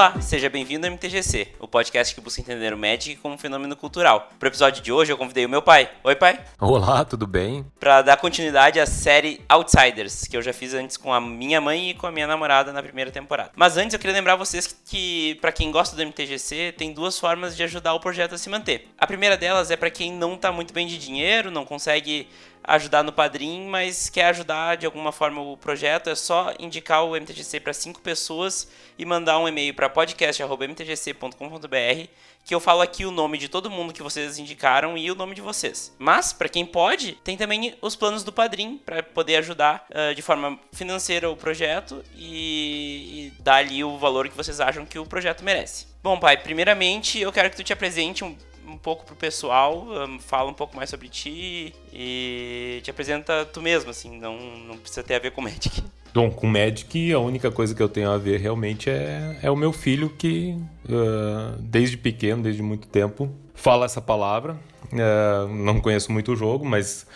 Olá, seja bem-vindo ao MTGC, o podcast que busca entender o Magic como um fenômeno cultural. Para o episódio de hoje, eu convidei o meu pai. Oi, pai. Olá, tudo bem? Para dar continuidade à série Outsiders, que eu já fiz antes com a minha mãe e com a minha namorada na primeira temporada. Mas antes, eu queria lembrar vocês que, que para quem gosta do MTGC, tem duas formas de ajudar o projeto a se manter. A primeira delas é para quem não tá muito bem de dinheiro, não consegue ajudar no Padrim, mas quer ajudar de alguma forma o projeto, é só indicar o MTGC para cinco pessoas e mandar um e-mail para podcast@mtgc.com.br que eu falo aqui o nome de todo mundo que vocês indicaram e o nome de vocês. Mas para quem pode, tem também os planos do Padrim para poder ajudar uh, de forma financeira o projeto e, e dar ali o valor que vocês acham que o projeto merece. Bom, pai, primeiramente eu quero que tu te apresente um um pouco pro pessoal, um, fala um pouco mais sobre ti e te apresenta tu mesmo, assim, não, não precisa ter a ver com Magic. Bom, com Magic a única coisa que eu tenho a ver realmente é, é o meu filho que uh, desde pequeno, desde muito tempo, fala essa palavra. Uh, não conheço muito o jogo, mas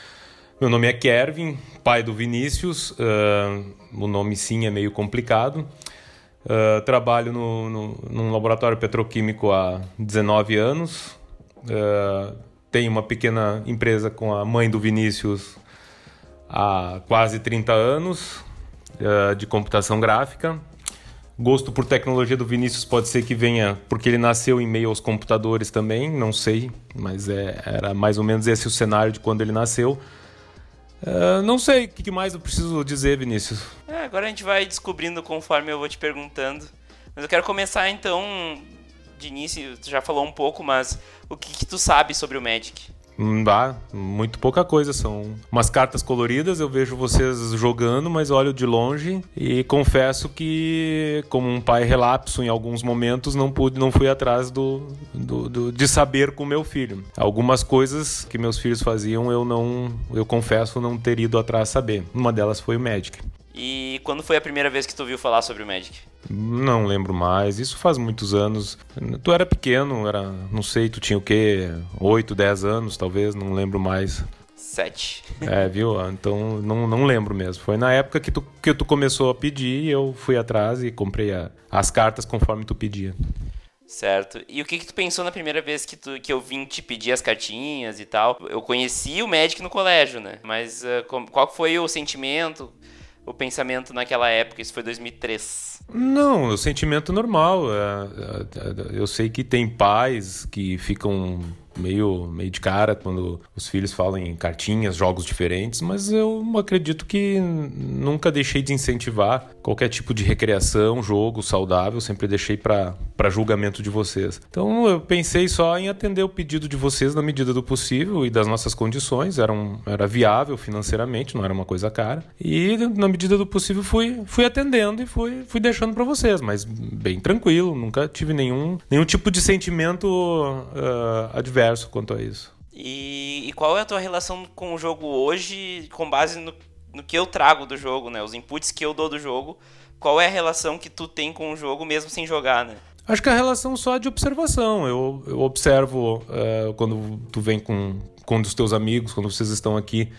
meu nome é Kervin, pai do Vinícius. Uh, o nome sim é meio complicado. Uh, trabalho no, no, num laboratório petroquímico há 19 anos. Uh, tem uma pequena empresa com a mãe do Vinícius há quase 30 anos uh, de computação gráfica. Gosto por tecnologia do Vinícius pode ser que venha porque ele nasceu em meio aos computadores também, não sei, mas é, era mais ou menos esse o cenário de quando ele nasceu. Uh, não sei o que mais eu preciso dizer, Vinícius. É, agora a gente vai descobrindo conforme eu vou te perguntando. Mas eu quero começar então de início, tu já falou um pouco, mas o que, que tu sabe sobre o Magic? Ah, muito pouca coisa. São umas cartas coloridas. Eu vejo vocês jogando, mas olho de longe e confesso que, como um pai relapso em alguns momentos, não pude, não fui atrás do, do, do de saber com meu filho. Algumas coisas que meus filhos faziam, eu não, eu confesso, não ter ido atrás saber. Uma delas foi o Magic. E quando foi a primeira vez que tu viu falar sobre o Magic? Não lembro mais. Isso faz muitos anos. Tu era pequeno, era, não sei, tu tinha o quê? 8, 10 anos, talvez, não lembro mais. Sete. É, viu? Então não, não lembro mesmo. Foi na época que tu, que tu começou a pedir e eu fui atrás e comprei a, as cartas conforme tu pedia. Certo. E o que, que tu pensou na primeira vez que, tu, que eu vim te pedir as cartinhas e tal? Eu conheci o Magic no colégio, né? Mas uh, qual foi o sentimento? O pensamento naquela época? Isso foi 2003. Não, o sentimento normal. É, é, é, eu sei que tem pais que ficam meio, meio de cara quando os filhos falam em cartinhas, jogos diferentes, mas eu acredito que nunca deixei de incentivar qualquer tipo de recreação, jogo saudável, sempre deixei para julgamento de vocês. Então eu pensei só em atender o pedido de vocês na medida do possível e das nossas condições, era, um, era viável financeiramente, não era uma coisa cara. E na medida do possível fui, fui atendendo e fui, fui deixando para vocês, mas bem tranquilo, nunca tive nenhum, nenhum tipo de sentimento uh, adverso diverso quanto a isso. E, e, qual é a tua relação com o jogo hoje, com base no, no que eu trago do jogo, né? Os inputs que eu dou do jogo. Qual é a relação que tu tem com o jogo mesmo sem jogar, né? Acho que a relação só é de observação. Eu, eu observo uh, quando tu vem com, com um dos teus amigos, quando vocês estão aqui,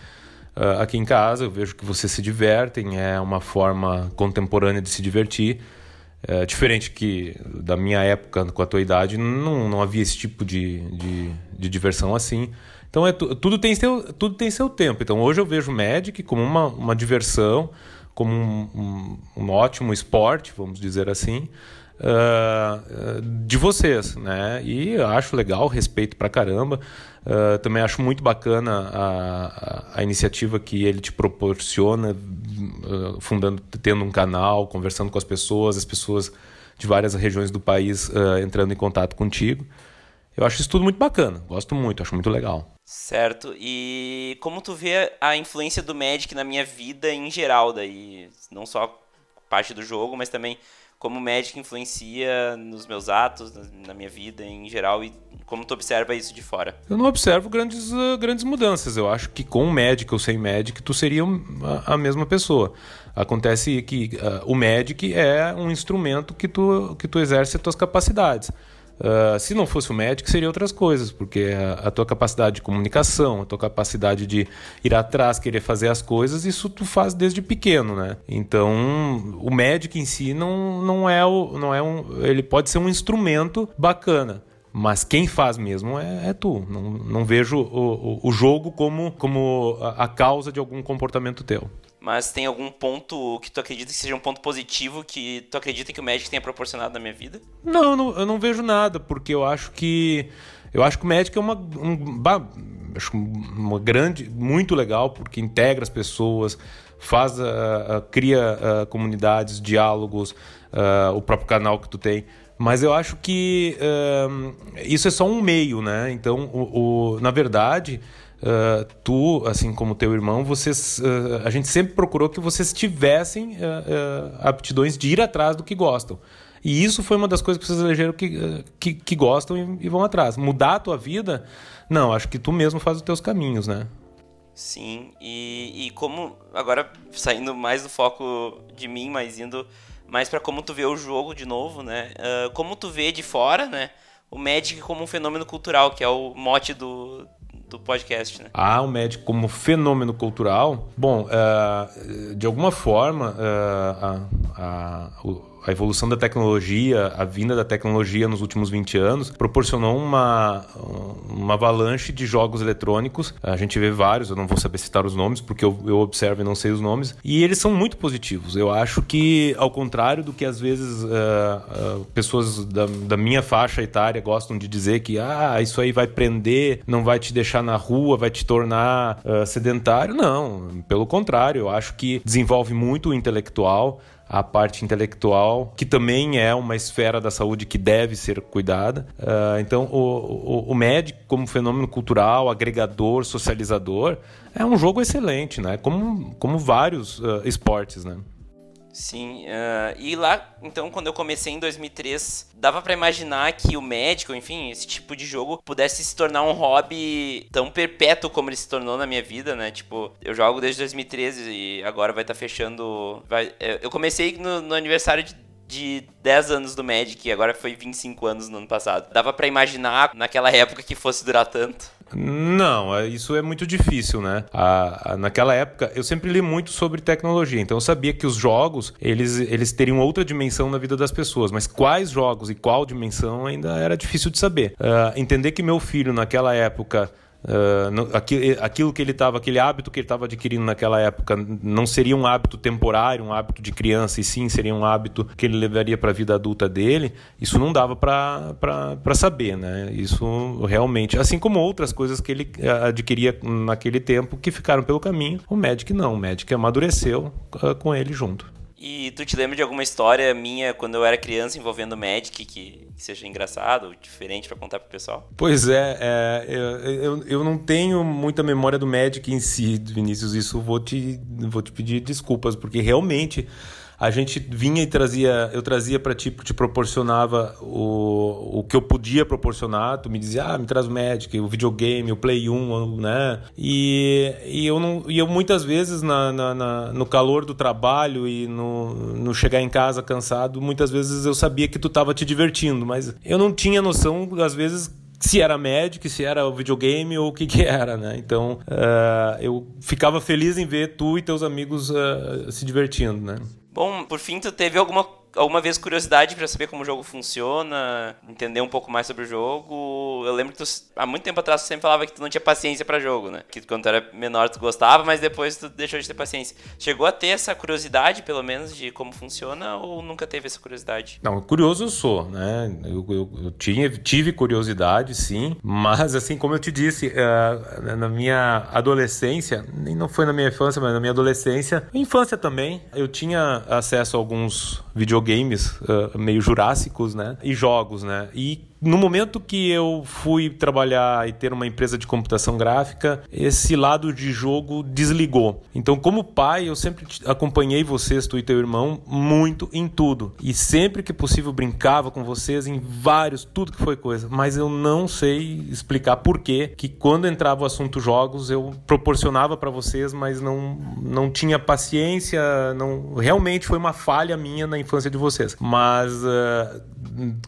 uh, aqui em casa, eu vejo que vocês se divertem, é uma forma contemporânea de se divertir. É, diferente que da minha época, com a tua idade, não, não havia esse tipo de, de, de diversão assim. Então é, tudo, tem seu, tudo tem seu tempo. Então hoje eu vejo o Magic como uma, uma diversão, como um, um, um ótimo esporte, vamos dizer assim, uh, de vocês. Né? E acho legal, respeito pra caramba. Uh, também acho muito bacana a, a, a, iniciativa que ele te proporciona, uh, fundando, tendo um canal, conversando com as pessoas, as pessoas de várias regiões do país entrando em contato contigo. Eu acho isso tudo muito bacana, gosto muito, acho muito legal. Certo. E como tu vê a influência do Magic na minha vida em geral, daí não só parte do jogo, mas também como o Magic influencia nos meus atos, na minha vida em geral e como tu observa isso de fora? Eu não observo grandes, uh, grandes mudanças. Eu acho que com o Magic ou sem Magic, tu seria a, a mesma pessoa. Acontece que uh, o Magic é um instrumento que tu, que tu exerce as tuas capacidades. Uh, se não fosse o médico, seria outras coisas, porque a, a, tua capacidade de comunicação, a tua capacidade de ir atrás, querer fazer as coisas, isso tu faz desde pequeno, né? Então, o médico em si não, não é o, não é um, ele pode ser um instrumento bacana, mas quem faz mesmo é, é tu. Não, não vejo o, o, o, jogo como, como a causa de algum comportamento teu mas tem algum ponto que tu acredita que seja um ponto positivo que tu acredita que o Magic tenha proporcionado na minha vida? Não, não eu não vejo nada, porque eu acho que eu acho que o Magic é uma um, acho uma grande, muito legal, porque integra as pessoas, faz, uh, uh, cria uh, comunidades, diálogos, o próprio canal que tu tem. Mas eu acho que isso é só um meio, né? Então, o, o na verdade, Uh, tu, assim como teu irmão, vocês, uh, a gente sempre procurou que vocês tivessem uh, aptidões de ir atrás do que gostam. E isso foi uma das coisas que vocês elegeram que, que, que, gostam e, e, vão atrás. Mudar a tua vida, não, acho que tu mesmo faz os teus caminhos, né? Sim, e, e como, agora saindo mais do foco de mim, mas indo mais para como tu vê o jogo de novo, né? como tu vê de fora, né? O Magic como um fenômeno cultural, que é o mote do, do podcast, né? Ah, o médico como fenômeno cultural. Bom, uh, de alguma forma, uh, a, a, a evolução da tecnologia, a vinda da tecnologia nos últimos 20 anos, proporcionou uma, uma avalanche de jogos eletrônicos. A gente vê vários, eu não vou saber citar os nomes, porque eu, eu observo e não sei os nomes, e eles são muito positivos. Eu acho que, ao contrário do que às vezes uh, uh, pessoas da, da, minha faixa etária gostam de dizer que ah, isso aí vai prender, não vai te deixar na rua, vai te tornar uh, sedentário. Não, pelo contrário, eu acho que desenvolve muito o intelectual a parte intelectual, que também é uma esfera da saúde que deve ser cuidada. Uh, então, o, o, o, médico, como fenômeno cultural, agregador, socializador, é um jogo excelente, né? Como, como vários uh, esportes, né? Sim, uh, e lá, então, quando eu comecei em 2003, dava para imaginar que o médico, enfim, esse tipo de jogo pudesse se tornar um hobby tão perpétuo como ele se tornou na minha vida, né? Tipo, eu jogo desde 2013 e agora vai estar tá fechando. Vai, é, eu comecei no, no aniversário de de 10 anos do Magic e agora foi 25 anos no ano passado. Dava para imaginar naquela época que fosse durar tanto? Não, é, isso é muito difícil, né? A, a, naquela época, eu sempre li muito sobre tecnologia, então eu sabia que os jogos, eles, eles teriam outra dimensão na vida das pessoas, mas quais jogos e qual dimensão ainda era difícil de saber. Uh, entender que meu filho, naquela época, Uh, aquilo que ele estava, aquele hábito que ele estava adquirindo naquela época, não seria um hábito temporário, um hábito de criança, e sim seria um hábito que ele levaria para a vida adulta dele. Isso não dava para saber, né? Isso realmente, assim como outras coisas que ele eh, adquiria naquele tempo que ficaram pelo caminho, o Magic não, o Magic amadureceu uh, com ele junto. E tu te lembra de alguma história minha quando eu era criança envolvendo Magic que, seja engraçado diferente para contar pro pessoal? Pois é, é eu, eu não tenho muita memória do Magic em si, Vinícius. Isso vou te, vou te pedir desculpas, porque realmente a gente vinha e trazia, eu trazia para ti, te proporcionava o, o que eu podia proporcionar, tu me dizia, ah, me traz o Magic, o videogame, o Play 1, né? E, e, eu, não, e eu muitas vezes na, na, na, no calor do trabalho e no, no chegar em casa cansado, muitas vezes eu sabia que tu estava te divertindo, mas eu não tinha noção, às vezes, se era Magic, se era o videogame ou o que que era, né? Então, uh, eu ficava feliz em ver tu e teus amigos uh, se divertindo, né? Bom, por fim, tu teve alguma alguma vez curiosidade para saber como o jogo funciona, entender um pouco mais sobre o jogo. Eu lembro que tu, há muito tempo atrás tu sempre falava que tu não tinha paciência para jogo, né? Que quando tu era menor tu gostava, mas depois tu deixou de ter paciência. Chegou a ter essa curiosidade, pelo menos, de como funciona ou nunca teve essa curiosidade? Não, curioso eu sou, né? Eu, eu, eu tinha, tive curiosidade, sim, mas assim como eu te disse, uh, na minha adolescência, nem não foi na minha infância, mas na minha adolescência, infância também, eu tinha acesso a alguns videogames uh, meio jurássicos, né? E jogos, né? E no momento que eu fui trabalhar e ter uma empresa de computação gráfica, esse lado de jogo desligou. Então, como pai, eu sempre acompanhei vocês, tu e teu irmão, muito em tudo. E sempre que possível brincava com vocês em vários, tudo que foi coisa. Mas eu não sei explicar por que que quando entrava o assunto jogos, eu proporcionava para vocês, mas não, não tinha paciência, não realmente foi uma falha minha na infância de vocês. Mas uh,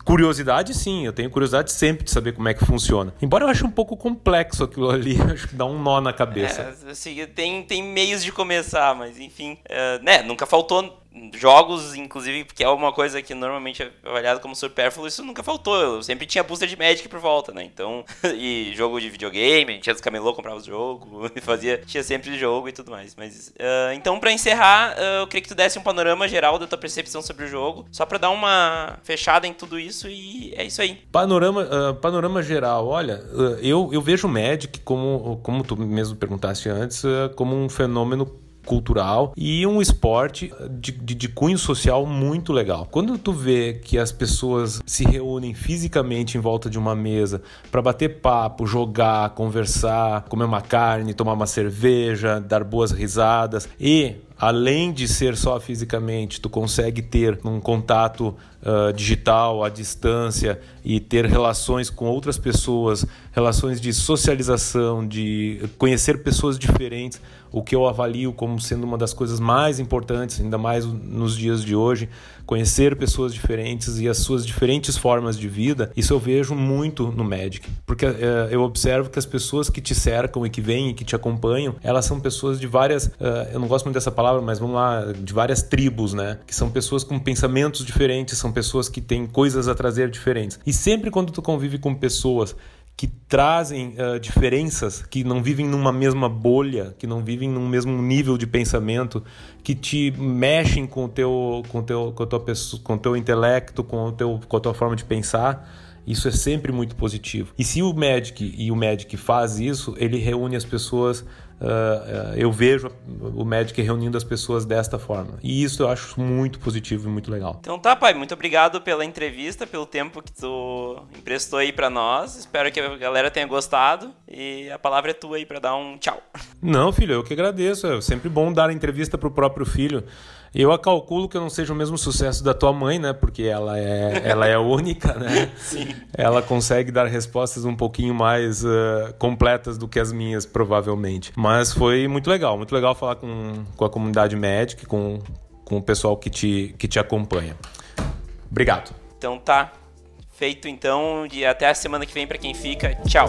curiosidade sim, eu tenho tenho curiosidade sempre de saber como é que funciona. Embora eu ache um pouco complexo aquilo ali, acho que dá um nó na cabeça. É, assim, tem, tem meios de começar, mas enfim. Uh, né, nunca faltou jogos, inclusive, porque é uma coisa que normalmente é avaliado como supérfluo, isso nunca faltou. Eu sempre tinha booster de Magic por volta, né? Então, e jogo de videogame, a gente ia dos camelô, comprava os jogos, fazia, tinha sempre jogo e tudo mais. Mas, uh, então, para encerrar, uh, eu queria que tu desse um panorama geral da tua percepção sobre o jogo, só para dar uma fechada em tudo isso e é isso aí. Panorama, uh, panorama geral, olha, eu, eu vejo o Magic como, como tu mesmo perguntaste antes, como um fenômeno cultural e um esporte de, de, de, cunho social muito legal. Quando tu vê que as pessoas se reúnem fisicamente em volta de uma mesa para bater papo, jogar, conversar, comer uma carne, tomar uma cerveja, dar boas risadas e além de ser só fisicamente, tu consegue ter um contato uh, digital à distância e ter relações com outras pessoas, relações de socialização, de conhecer pessoas diferentes o que eu avalio como sendo uma das coisas mais importantes, ainda mais nos dias de hoje, conhecer pessoas diferentes e as suas diferentes formas de vida, isso eu vejo muito no Magic, porque é, eu observo que as pessoas que te cercam e que vêm e que te acompanham, elas são pessoas de várias, uh, eu não gosto muito dessa palavra, mas vamos lá, de várias tribos, né? Que são pessoas com pensamentos diferentes, são pessoas que têm coisas a trazer diferentes. E sempre quando tu convive com pessoas que trazem uh, diferenças, que não vivem numa mesma bolha, que não vivem num mesmo nível de pensamento, que te mexem com o teu, com teu, com a tua pessoa, com teu intelecto, com, o teu, com a tua forma de pensar. Isso é sempre muito positivo. E se o Magic e o Magic faz isso, ele reúne as pessoas Uh, eu vejo o Magic reunindo as pessoas desta forma. E isso eu acho muito positivo e muito legal. Então tá, pai, muito obrigado pela entrevista, pelo tempo que tu emprestou aí para nós. Espero que a galera tenha gostado e a palavra é tua aí para dar um tchau. Não, filho, eu que agradeço. É sempre bom dar a entrevista pro próprio filho. Eu a calculo que eu não seja o mesmo sucesso da tua mãe, né? Porque ela é, ela é única, né? Sim. Ela consegue dar respostas um pouquinho mais uh, completas do que as minhas, provavelmente. Mas foi muito legal, muito legal falar com, com a comunidade médica, com, com o pessoal que te, que te acompanha. Obrigado. Então tá. Feito então, e até a semana que vem para quem fica. Tchau.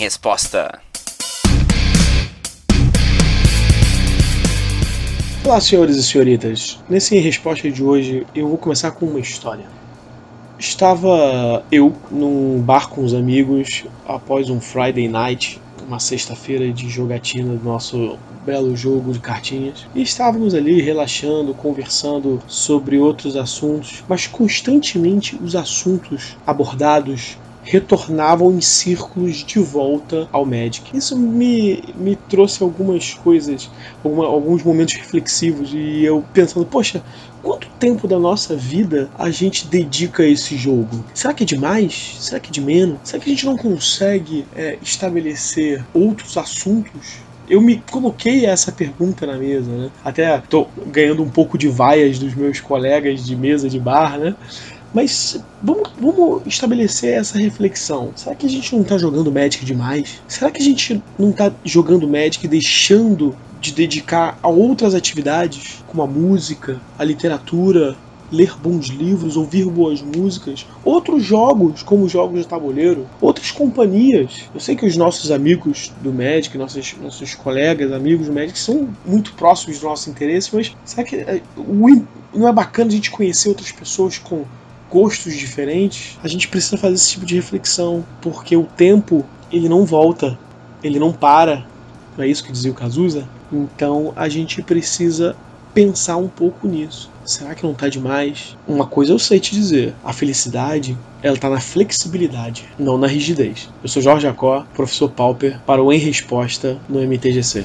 Resposta. Olá, senhores e senhoritas. Nesse resposta de hoje, eu vou começar com uma história. Estava eu num bar com os amigos após um Friday night, uma sexta-feira de jogatina do nosso belo jogo de cartinhas. E estávamos ali relaxando, conversando sobre outros assuntos, mas constantemente os assuntos abordados retornavam em círculos de volta ao Magic. Isso me, me trouxe algumas coisas, alguma, alguns momentos reflexivos e eu pensando, poxa, quanto tempo da nossa vida a gente dedica a esse jogo? Será que é demais? Será que é de menos? Será que a gente não consegue é, estabelecer outros assuntos eu me coloquei essa pergunta na mesa, né? Até tô ganhando um pouco de vaias dos meus colegas de mesa de bar, né? Mas vamos, vamos estabelecer essa reflexão. Será que a gente não está jogando Magic demais? Será que a gente não está jogando Magic deixando de dedicar a outras atividades, como a música, a literatura, ler bons livros, ouvir boas músicas, outros jogos, como jogos de tabuleiro, outras companhias. Eu sei que os nossos amigos do Magic, nossos, nossos colegas, amigos do Magic, são muito próximos do nosso interesse, mas será que é, não é bacana a gente conhecer outras pessoas com gostos diferentes, a gente precisa fazer esse tipo de reflexão, porque o tempo ele não volta, ele não para. Não é isso que dizia o Cazuza? Então a gente precisa pensar um pouco nisso. Será que não está demais? Uma coisa eu sei te dizer: a felicidade ela está na flexibilidade, não na rigidez. Eu sou Jorge Jacó, professor Pauper, para o Em Resposta no MTGC.